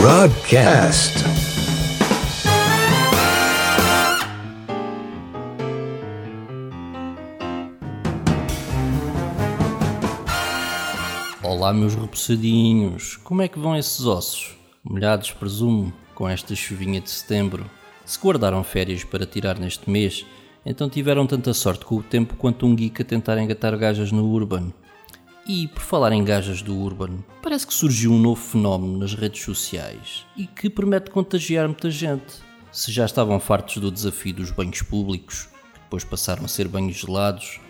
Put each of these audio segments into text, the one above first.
Broadcast. Olá, meus repousadinhos, como é que vão esses ossos? Molhados, presumo, com esta chuvinha de setembro. Se guardaram férias para tirar neste mês, então tiveram tanta sorte com o tempo quanto um geek a tentar engatar gajas no Urban. E por falar em gajas do Urban, parece que surgiu um novo fenómeno nas redes sociais e que promete contagiar muita gente. Se já estavam fartos do desafio dos banhos públicos, que depois passaram a ser banhos gelados,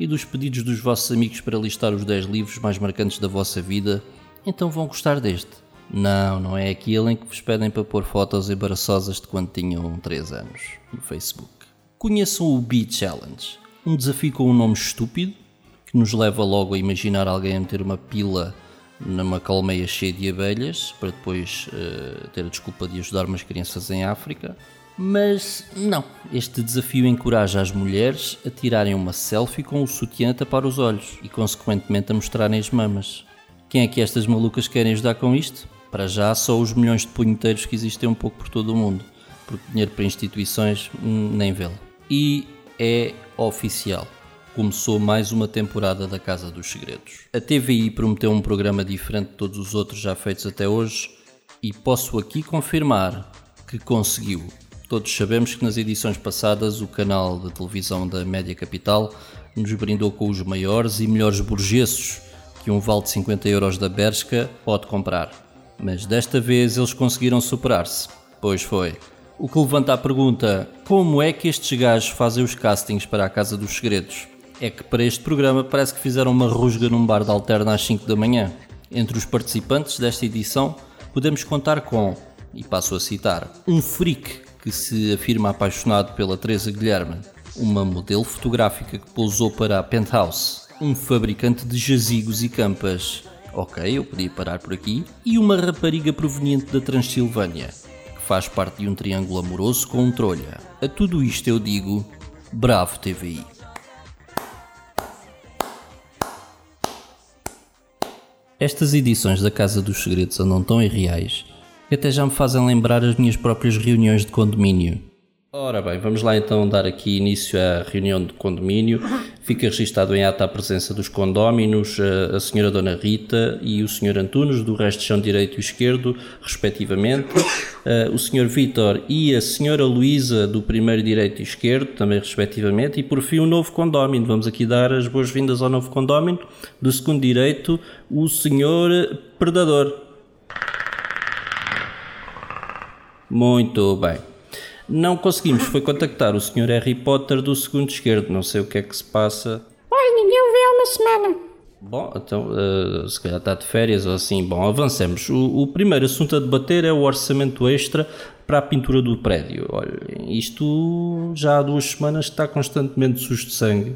e dos pedidos dos vossos amigos para listar os 10 livros mais marcantes da vossa vida, então vão gostar deste. Não, não é aquele em que vos pedem para pôr fotos embaraçosas de quando tinham 3 anos no Facebook. Conheçam o Bee Challenge, um desafio com um nome estúpido que nos leva logo a imaginar alguém a meter uma pila numa colmeia cheia de abelhas para depois uh, ter a desculpa de ajudar umas crianças em África. Mas não, este desafio encoraja as mulheres a tirarem uma selfie com o sutiã a tapar os olhos e, consequentemente, a mostrarem as mamas. Quem é que estas malucas querem ajudar com isto? Para já, só os milhões de punheteiros que existem um pouco por todo o mundo, porque dinheiro para instituições, hum, nem vê-lo. E é oficial começou mais uma temporada da Casa dos Segredos. A TVI prometeu um programa diferente de todos os outros já feitos até hoje e posso aqui confirmar que conseguiu. Todos sabemos que nas edições passadas o canal de televisão da Média Capital nos brindou com os maiores e melhores burgueses que um vale de 50 euros da Bershka pode comprar. Mas desta vez eles conseguiram superar-se. Pois foi. O que levanta a pergunta: como é que estes gajos fazem os castings para a Casa dos Segredos? É que para este programa parece que fizeram uma rusga num bar de alterna às 5 da manhã. Entre os participantes desta edição podemos contar com, e passo a citar, um freak que se afirma apaixonado pela Teresa Guilherme, uma modelo fotográfica que pousou para a Penthouse, um fabricante de jazigos e campas, ok, eu podia parar por aqui, e uma rapariga proveniente da Transilvânia, que faz parte de um triângulo amoroso com um trolha. A tudo isto eu digo, bravo TVI. Estas edições da Casa dos Segredos andam tão irreais que até já me fazem lembrar as minhas próprias reuniões de condomínio. Ora bem, vamos lá então dar aqui início à reunião de condomínio. Fica registado em ata a presença dos condóminos, eh, a senhora Dona Rita e o senhor Antunes, do resto chão direito e esquerdo, respectivamente, eh, o senhor Vítor e a senhora Luísa, do primeiro direito e esquerdo, também respectivamente, e por fim o novo condómino. Vamos aqui dar as boas-vindas ao novo condómino, do segundo direito, o senhor Predador. Muito bem. Não conseguimos, foi contactar o Sr. Harry Potter do segundo esquerdo, não sei o que é que se passa. Oi, ninguém o vê há uma semana. Bom, então, uh, se calhar está de férias ou assim. Bom, avancemos. O, o, primeiro assunto a debater é o orçamento extra para a pintura do prédio. Olha, isto já há duas semanas está constantemente sujo de sangue,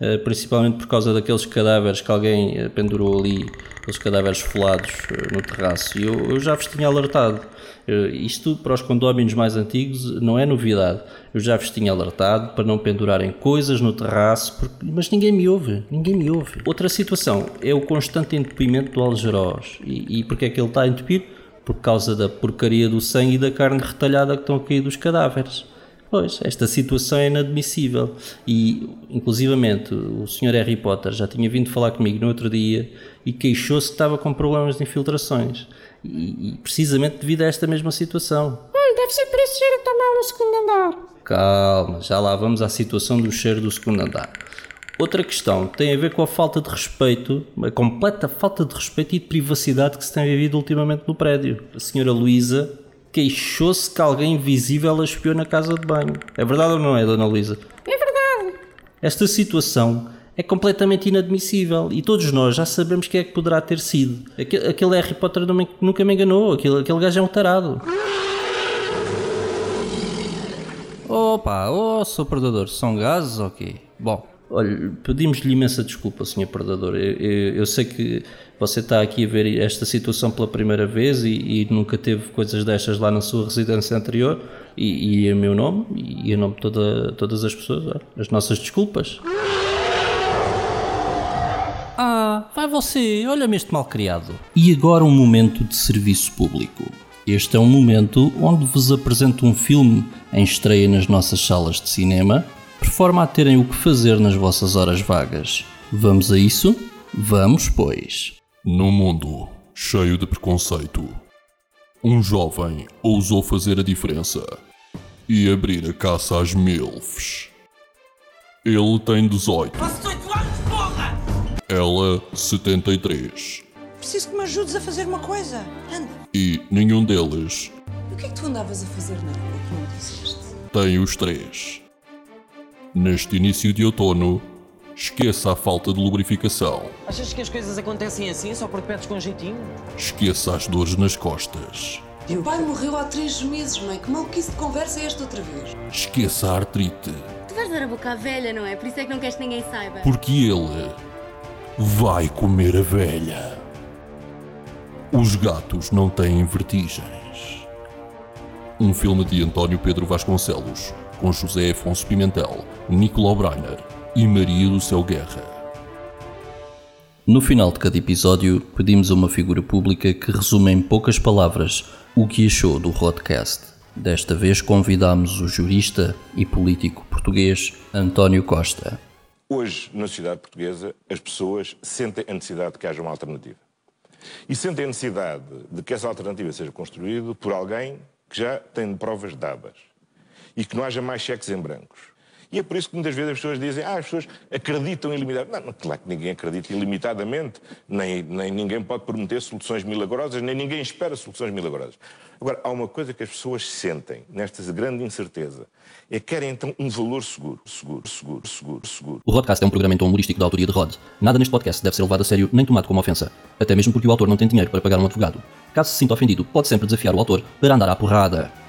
uh, principalmente por causa daqueles cadáveres que alguém uh, pendurou ali, aqueles cadáveres folados no terraço. E eu, eu já vos tinha alertado. Eh, isto para os condóminos mais antigos não é novidade. Eu já vos tinha alertado para não pendurarem coisas no terraço, porque... mas ninguém me ouve, ninguém me ouve. Outra situação é o constante entupimento do algeroz. E, e porque é que ele está entupido? Por causa da porcaria do sangue e da carne retalhada que estão a cair dos cadáveres. Pois, esta situação é inadmissível. E, inclusivamente, o Sr. Harry Potter já tinha vindo falar comigo no outro dia e queixou-se que estava com problemas de infiltrações. E, e, precisamente devido a esta mesma situação. Hum, deve ser por esse cheiro tão mal no segundo andar. Calma, já lá vamos à situação do cheiro do segundo andar. Outra questão tem a ver com a falta de respeito, a completa falta de respeito e de privacidade que se tem vivido ultimamente no prédio. A senhora Luísa queixou-se que alguém invisível a espiou na casa de banho. É verdade ou não é, dona Luísa? É verdade. Esta situação é completamente inadmissível e todos nós já sabemos quem é que poderá ter sido. Aquele, aquele Harry Potter nunca me enganou, aquele, aquele gajo é um tarado. Opa, oh, sou predador, são gases ou okay. quê? Bom, olha, pedimos-lhe imensa desculpa, senhor predador. Eu, eu, eu, sei que você está aqui a ver esta situação pela primeira vez e, e nunca teve coisas destas lá na sua residência anterior e, e em meu nome e em nome de toda, todas as pessoas, as nossas desculpas. Ah, vai você, olha-me este mal criado. E agora um momento de serviço público. Este é um momento onde vos apresento um filme em estreia nas nossas salas de cinema, por forma a terem o que fazer nas vossas horas vagas. Vamos a isso? Vamos, pois. Num mundo cheio de preconceito, um jovem ousou fazer a diferença e abrir a caça às MILFs. Ele tem 18, Faço 18 anos, porra! ela 73 Preciso que me ajudes a fazer uma coisa. Anda. e nenhum deles O que é que tu andavas a fazer na rua que não disseste? tem os três. Neste início de outono, esqueça a falta de lubrificação, Achas que as coisas acontecem assim só porque pedes com jeitinho? esqueça as dores nas costas, O pai morreu há três meses, mãe. Que maluquice de conversa é esta outra vez? esqueça a artrite, Tu vais dar a boca à velha, não é? Por isso é que não queres que ninguém saiba. porque ele vai comer a velha. Os gatos não têm vertigens. Um filme de António Pedro Vasconcelos, com José Afonso Pimentel, Nicolau Breiner e Maria do Céu Guerra. No final de cada episódio, pedimos a uma figura pública que resume em poucas palavras o que achou do podcast. Desta vez convidámos o jurista e político português António Costa. Hoje, na sociedade portuguesa, as pessoas sentem a necessidade de que haja uma alternativa. E sentem a necessidade de que essa alternativa seja construída por alguém que já tem provas dadas. E que não haja mais cheques em brancos. E é por isso que muitas vezes as pessoas dizem ah, as pessoas acreditam ilimitadamente. Não, claro que ninguém acredita ilimitadamente, nem, nem ninguém pode prometer soluções milagrosas, nem ninguém espera soluções milagrosas. Agora, há uma coisa que as pessoas sentem nesta grande incerteza, é que querem então um valor seguro, seguro, seguro, seguro, seguro. O Rodcast é um programa humorístico da autoria de Rod. Nada neste podcast deve ser levado a sério nem tomado como ofensa, até mesmo porque o autor não tem dinheiro para pagar um advogado. Caso se sinta ofendido, pode sempre desafiar o autor para andar à porrada.